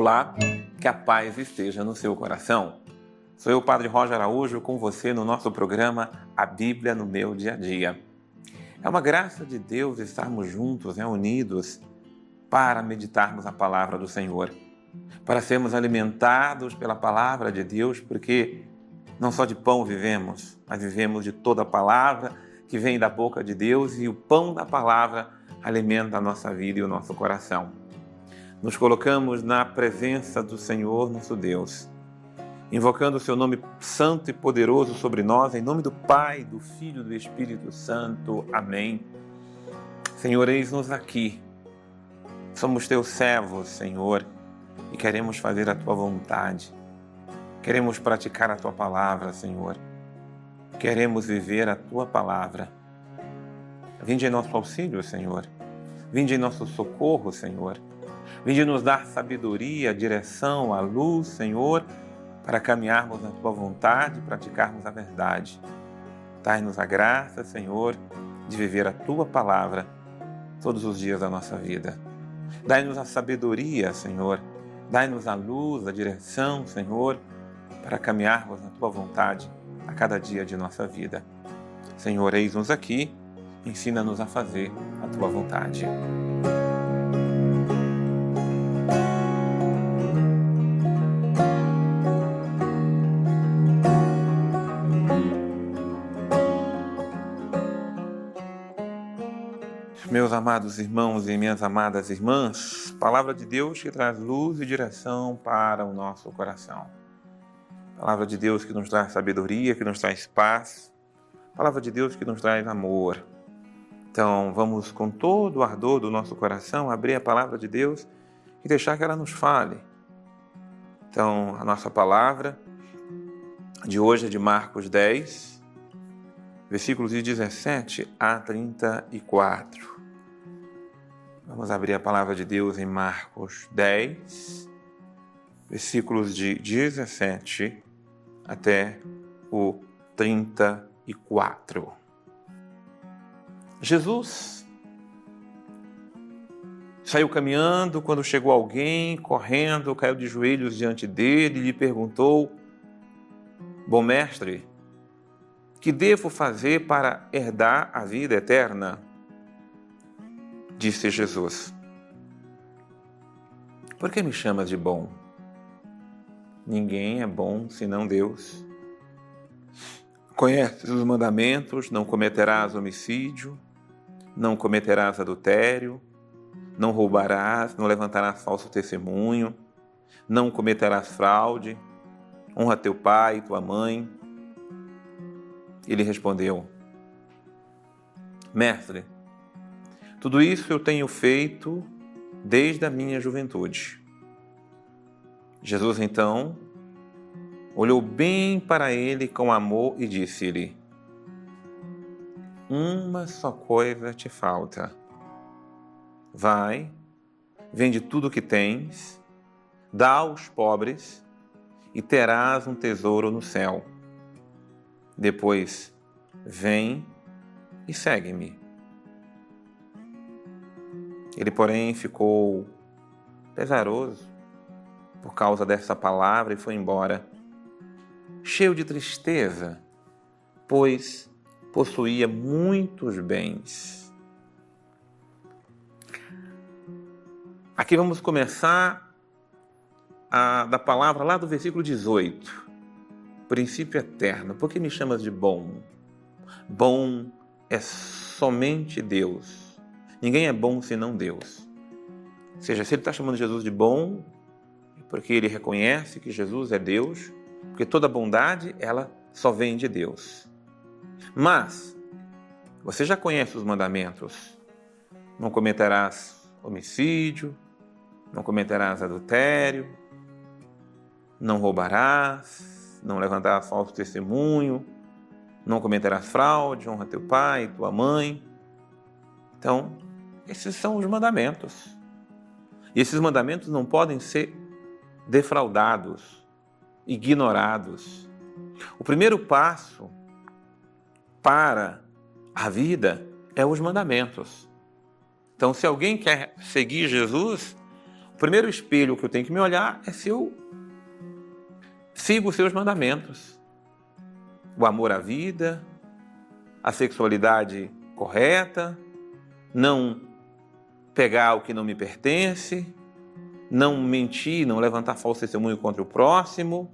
Olá, que a paz esteja no seu coração. Sou eu, Padre Roger Araújo, com você no nosso programa A Bíblia no Meu Dia a Dia. É uma graça de Deus estarmos juntos, né, unidos, para meditarmos a palavra do Senhor, para sermos alimentados pela palavra de Deus, porque não só de pão vivemos, mas vivemos de toda a palavra que vem da boca de Deus e o pão da palavra alimenta a nossa vida e o nosso coração nos colocamos na presença do Senhor nosso Deus, invocando o seu nome santo e poderoso sobre nós, em nome do Pai, do Filho e do Espírito Santo. Amém. Senhor, eis-nos aqui. Somos teus servos, Senhor, e queremos fazer a tua vontade. Queremos praticar a tua palavra, Senhor. Queremos viver a tua palavra. Vinde em nosso auxílio, Senhor. Vinde em nosso socorro, Senhor. Vinde nos dar sabedoria, direção, a luz, Senhor, para caminharmos na tua vontade praticarmos a verdade. Dai-nos a graça, Senhor, de viver a tua palavra todos os dias da nossa vida. Dai-nos a sabedoria, Senhor. Dai-nos a luz, a direção, Senhor, para caminharmos na tua vontade a cada dia de nossa vida. Senhor, eis-nos aqui, ensina-nos a fazer a tua vontade. Meus amados irmãos e minhas amadas irmãs, palavra de Deus que traz luz e direção para o nosso coração. Palavra de Deus que nos traz sabedoria, que nos traz paz. Palavra de Deus que nos traz amor. Então, vamos com todo o ardor do nosso coração abrir a palavra de Deus e deixar que ela nos fale. Então, a nossa palavra de hoje é de Marcos 10, versículos de 17 a 34. Vamos abrir a palavra de Deus em Marcos 10, versículos de 17 até o 34. Jesus saiu caminhando quando chegou alguém, correndo, caiu de joelhos diante dele e lhe perguntou: Bom mestre, que devo fazer para herdar a vida eterna? Disse Jesus: Por que me chamas de bom? Ninguém é bom senão Deus. Conheces os mandamentos: não cometerás homicídio, não cometerás adultério, não roubarás, não levantarás falso testemunho, não cometerás fraude, honra teu pai e tua mãe. Ele respondeu: Mestre, tudo isso eu tenho feito desde a minha juventude. Jesus então olhou bem para ele com amor e disse-lhe: Uma só coisa te falta. Vai, vende tudo o que tens, dá aos pobres e terás um tesouro no céu. Depois, vem e segue-me. Ele, porém, ficou pesaroso por causa dessa palavra e foi embora, cheio de tristeza, pois possuía muitos bens. Aqui vamos começar a, da palavra lá do versículo 18. Princípio eterno. Por que me chamas de bom? Bom é somente Deus Ninguém é bom senão Deus. Ou seja, se ele está chamando Jesus de bom, é porque ele reconhece que Jesus é Deus, porque toda bondade ela só vem de Deus. Mas você já conhece os mandamentos: não cometerás homicídio, não cometerás adultério, não roubarás, não levantarás falso testemunho, não cometerás fraude, honra teu pai e tua mãe. Então, esses são os mandamentos. E esses mandamentos não podem ser defraudados, ignorados. O primeiro passo para a vida é os mandamentos. Então, se alguém quer seguir Jesus, O primeiro espelho que eu tenho que me olhar é se eu sigo os seus mandamentos. O amor à vida, a sexualidade correta, não pegar o que não me pertence, não mentir, não levantar falso testemunho contra o próximo,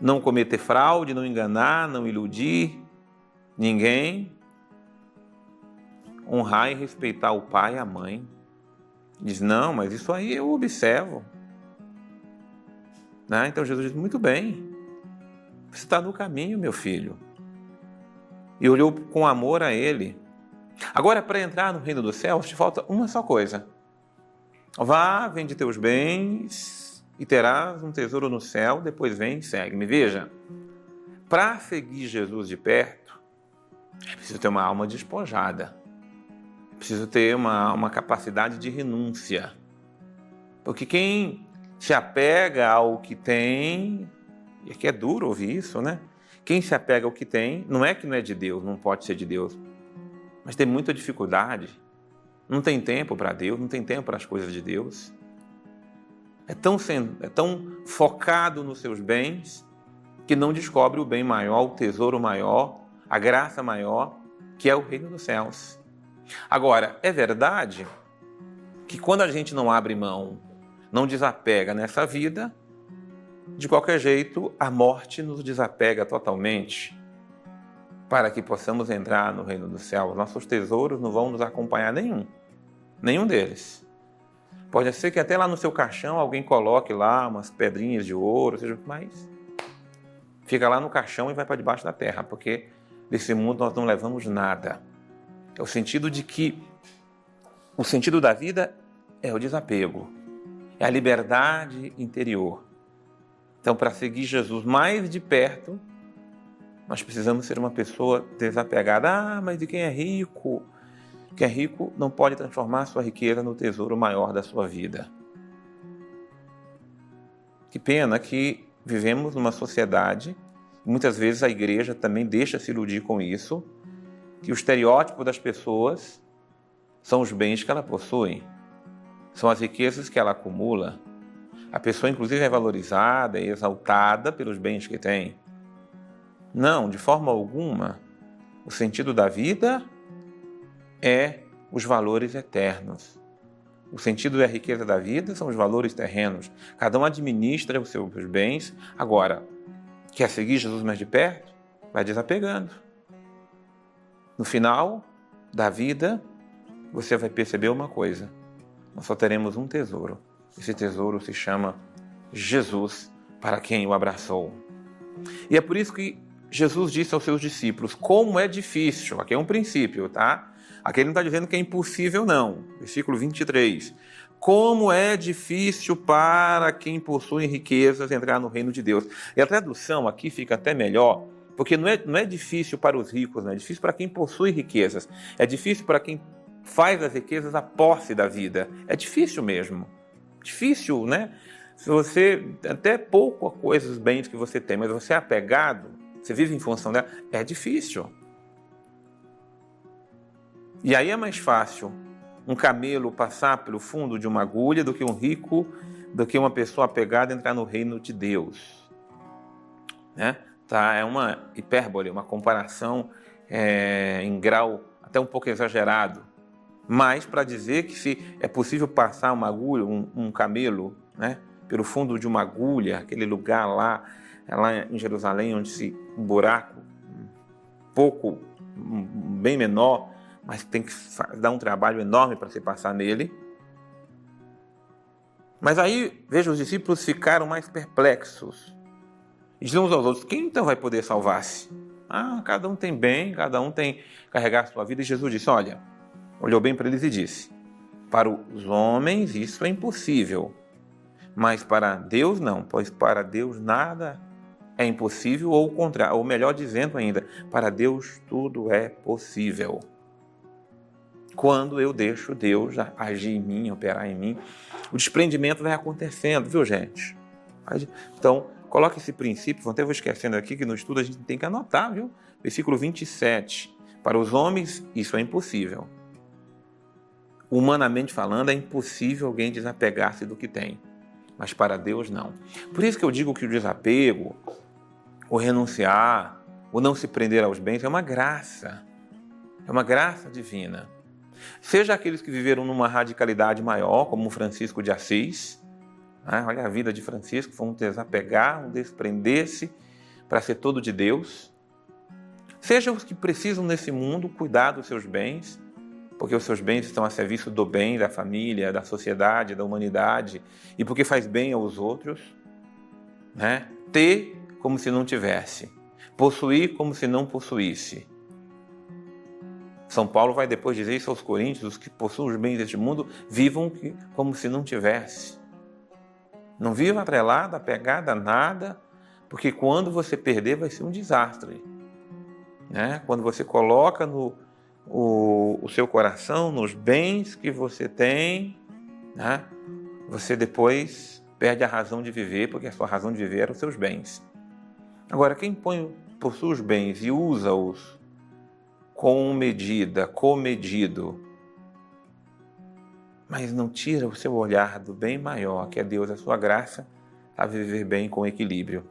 não cometer fraude, não enganar, não iludir ninguém, honrar e respeitar o pai e a mãe. Diz, não, mas isso aí eu observo. Né? Então Jesus diz, muito bem, você está no caminho, meu filho. E olhou com amor a ele. Agora, para entrar no reino dos céus, te falta uma só coisa. Vá, vende teus bens e terás um tesouro no céu, depois vem e segue-me. Veja, para seguir Jesus de perto, é preciso ter uma alma despojada. É preciso ter uma, uma capacidade de renúncia. Porque quem se apega ao que tem, e aqui é duro ouvir isso, né? Quem se apega ao que tem, não é que não é de Deus, não pode ser de Deus, mas tem muita dificuldade não tem tempo para Deus, não tem tempo para as coisas de Deus. É tão, é tão focado nos seus bens que não descobre o bem maior, o tesouro maior, a graça maior, que é o reino dos céus. Agora, é verdade que quando a gente não abre mão, não desapega nessa vida, de qualquer jeito, a morte nos desapega totalmente para que possamos entrar no reino do céu. Nossos tesouros não vão nos acompanhar nenhum. Nenhum deles. Pode ser que até lá no seu caixão alguém coloque lá umas pedrinhas de ouro, seja, mas fica lá no caixão e vai para debaixo da terra, porque desse mundo nós não levamos nada. É o sentido de que o sentido da vida é o desapego, é a liberdade interior. Então, para seguir Jesus mais de perto, nós precisamos ser uma pessoa desapegada. Ah, mas de quem é rico? Quem é rico não pode transformar sua riqueza no tesouro maior da sua vida. Que pena que vivemos numa sociedade, muitas vezes a igreja também deixa se iludir com isso, que o estereótipo das pessoas são os bens que ela possui, são as riquezas que ela acumula. A pessoa, inclusive, é valorizada e exaltada pelos bens que tem. Não, de forma alguma. O sentido da vida é os valores eternos. O sentido e a riqueza da vida são os valores terrenos. Cada um administra os seus bens. Agora, quer seguir Jesus mais de perto? Vai desapegando. No final da vida, você vai perceber uma coisa: nós só teremos um tesouro. Esse tesouro se chama Jesus, para quem o abraçou. E é por isso que Jesus disse aos seus discípulos: como é difícil, aqui é um princípio, tá? Aqui ele não está dizendo que é impossível, não. Versículo 23. Como é difícil para quem possui riquezas entrar no reino de Deus. E a tradução aqui fica até melhor, porque não é, não é difícil para os ricos, não é difícil para quem possui riquezas. É difícil para quem faz as riquezas a posse da vida. É difícil mesmo. Difícil, né? Se você, até pouco a coisas, bens que você tem, mas você é apegado você vive em função dela, é difícil. E aí é mais fácil um camelo passar pelo fundo de uma agulha do que um rico, do que uma pessoa apegada entrar no reino de Deus. Né? Tá, é uma hipérbole, uma comparação é, em grau até um pouco exagerado, mas para dizer que se é possível passar uma agulha, um, um camelo, né, pelo fundo de uma agulha, aquele lugar lá é lá em Jerusalém, onde se um buraco um pouco, bem menor, mas tem que dar um trabalho enorme para se passar nele. Mas aí, veja, os discípulos ficaram mais perplexos. E diziam uns aos outros: quem então vai poder salvar-se? Ah, cada um tem bem, cada um tem carregar a sua vida. E Jesus disse: Olha, olhou bem para eles e disse: Para os homens isso é impossível, mas para Deus não, pois para Deus nada é impossível ou o contrário, ou melhor dizendo ainda, para Deus tudo é possível. Quando eu deixo Deus agir em mim, operar em mim, o desprendimento vai acontecendo, viu, gente? Então, coloque esse princípio, até vou esquecendo aqui que no estudo a gente tem que anotar, viu? Versículo 27. Para os homens, isso é impossível. humanamente falando, é impossível alguém desapegar-se do que tem. Mas para Deus, não. Por isso que eu digo que o desapego, o renunciar, o não se prender aos bens é uma graça. É uma graça divina. Seja aqueles que viveram numa radicalidade maior, como Francisco de Assis, né? olha a vida de Francisco, foi um desapegar, um desprender-se para ser todo de Deus. Seja os que precisam nesse mundo cuidar dos seus bens, porque os seus bens estão a serviço do bem da família, da sociedade, da humanidade e porque faz bem aos outros, né? Ter como se não tivesse, possuir como se não possuísse. São Paulo vai depois dizer isso aos coríntios: os que possuem os bens deste mundo vivam como se não tivesse. Não viva atrelado, apegado a nada, porque quando você perder vai ser um desastre. Né? Quando você coloca no, o, o seu coração nos bens que você tem, né? você depois perde a razão de viver, porque a sua razão de viver eram os seus bens. Agora, quem põe, possui os bens e usa-os com medida, comedido, mas não tira o seu olhar do bem maior, que é Deus, a sua graça, a viver bem com equilíbrio.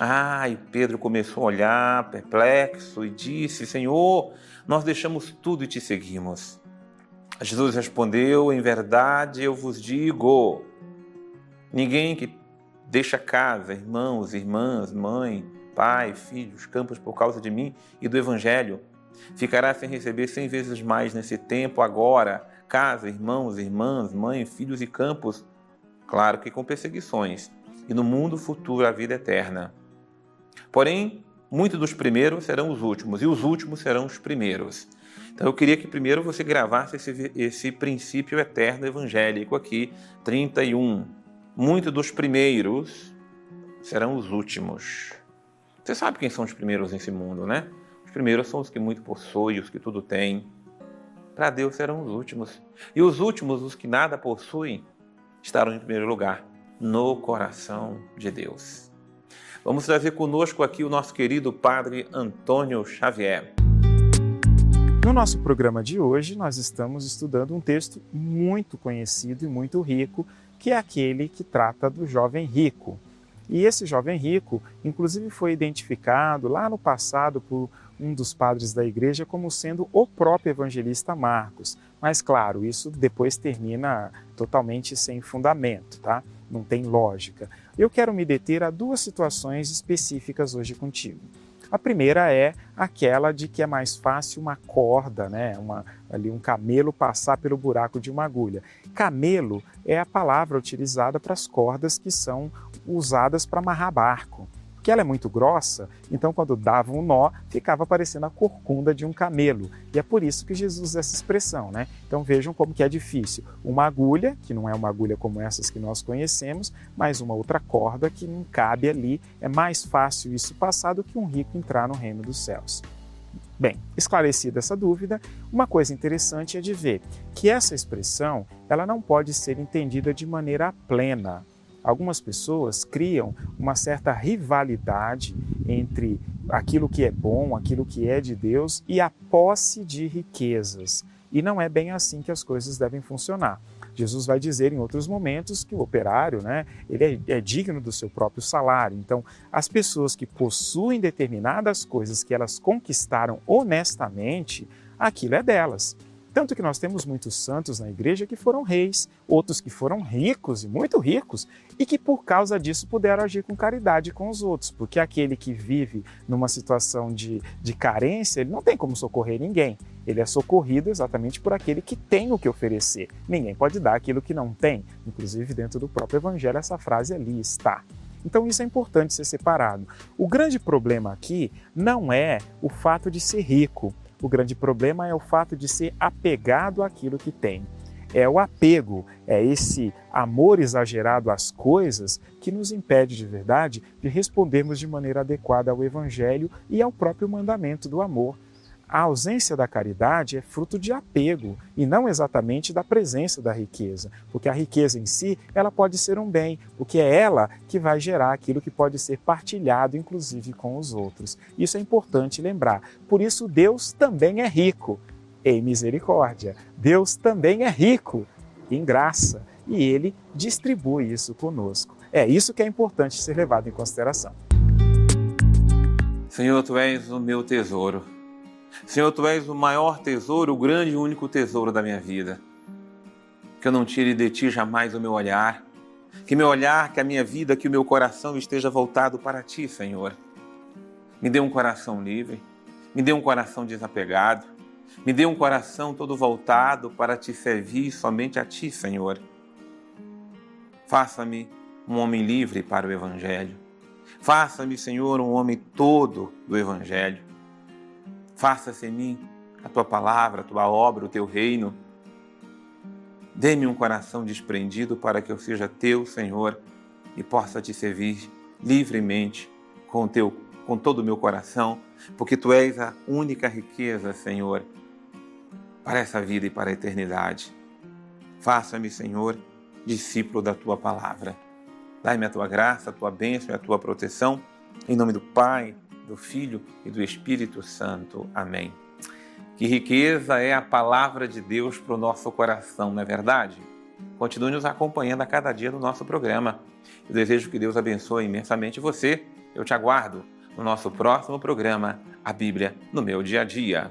Ah, e Pedro começou a olhar perplexo e disse: Senhor, nós deixamos tudo e te seguimos. Jesus respondeu: Em verdade eu vos digo: ninguém que deixa casa, irmãos, irmãs, mãe, pai, filhos, campos por causa de mim e do Evangelho, ficará sem receber cem vezes mais nesse tempo agora, casa, irmãos, irmãs, mãe, filhos e campos, claro que com perseguições, e no mundo futuro a vida eterna. Porém, muitos dos primeiros serão os últimos e os últimos serão os primeiros. Então eu queria que primeiro você gravasse esse, esse princípio eterno evangélico aqui, 31. Muitos dos primeiros serão os últimos. Você sabe quem são os primeiros nesse mundo, né? Os primeiros são os que muito possuem, os que tudo têm. Para Deus serão os últimos. E os últimos, os que nada possuem, estarão em primeiro lugar no coração de Deus. Vamos trazer conosco aqui o nosso querido Padre Antônio Xavier. No nosso programa de hoje, nós estamos estudando um texto muito conhecido e muito rico, que é aquele que trata do jovem rico. E esse jovem rico, inclusive, foi identificado lá no passado por um dos padres da igreja como sendo o próprio evangelista Marcos. Mas, claro, isso depois termina totalmente sem fundamento, tá? Não tem lógica. Eu quero me deter a duas situações específicas hoje contigo. A primeira é aquela de que é mais fácil uma corda, né, uma, ali um camelo passar pelo buraco de uma agulha. Camelo é a palavra utilizada para as cordas que são usadas para amarrar barco que ela é muito grossa, então quando dava um nó, ficava parecendo a corcunda de um camelo. E é por isso que Jesus usa essa expressão, né? Então vejam como que é difícil. Uma agulha, que não é uma agulha como essas que nós conhecemos, mas uma outra corda que não cabe ali. É mais fácil isso passar do que um rico entrar no reino dos céus. Bem, esclarecida essa dúvida, uma coisa interessante é de ver que essa expressão ela não pode ser entendida de maneira plena, Algumas pessoas criam uma certa rivalidade entre aquilo que é bom, aquilo que é de Deus e a posse de riquezas. E não é bem assim que as coisas devem funcionar. Jesus vai dizer em outros momentos que o operário, né, ele é, é, digno do seu próprio salário. Então, as pessoas que possuem determinadas coisas que elas conquistaram honestamente, aquilo é delas. Tanto que nós temos muitos santos na igreja que foram reis, outros que foram ricos e muito ricos, e que por causa disso puderam agir com caridade com os outros, porque aquele que vive numa situação de, de carência, ele não tem como socorrer ninguém. Ele é socorrido exatamente por aquele que tem o que oferecer. Ninguém pode dar aquilo que não tem. Inclusive, dentro do próprio Evangelho, essa frase ali está. Então, isso é importante ser separado. O grande problema aqui não é o fato de ser rico o grande problema é o fato de ser apegado àquilo que tem. É o apego, é esse amor exagerado às coisas que nos impede de verdade de respondermos de maneira adequada ao Evangelho e ao próprio mandamento do amor. A ausência da caridade é fruto de apego e não exatamente da presença da riqueza, porque a riqueza em si, ela pode ser um bem, porque é ela que vai gerar aquilo que pode ser partilhado inclusive com os outros. Isso é importante lembrar. Por isso Deus também é rico. em misericórdia. Deus também é rico em graça e ele distribui isso conosco. É isso que é importante ser levado em consideração. Senhor, tu és o meu tesouro. Senhor, tu és o maior tesouro, o grande e único tesouro da minha vida. Que eu não tire de ti jamais o meu olhar. Que meu olhar, que a minha vida, que o meu coração esteja voltado para ti, Senhor. Me dê um coração livre, me dê um coração desapegado, me dê um coração todo voltado para te servir somente a ti, Senhor. Faça-me um homem livre para o Evangelho. Faça-me, Senhor, um homem todo do Evangelho. Faça-se em mim a tua palavra, a tua obra, o teu reino. Dê-me um coração desprendido para que eu seja teu, Senhor, e possa te servir livremente com, teu, com todo o meu coração, porque tu és a única riqueza, Senhor, para essa vida e para a eternidade. Faça-me, Senhor, discípulo da tua palavra. Dai-me a tua graça, a tua bênção e a tua proteção. Em nome do Pai, do Filho e do Espírito Santo. Amém. Que riqueza é a palavra de Deus para o nosso coração, não é verdade? Continue nos acompanhando a cada dia no nosso programa. Eu desejo que Deus abençoe imensamente você. Eu te aguardo no nosso próximo programa, A Bíblia no meu dia a dia.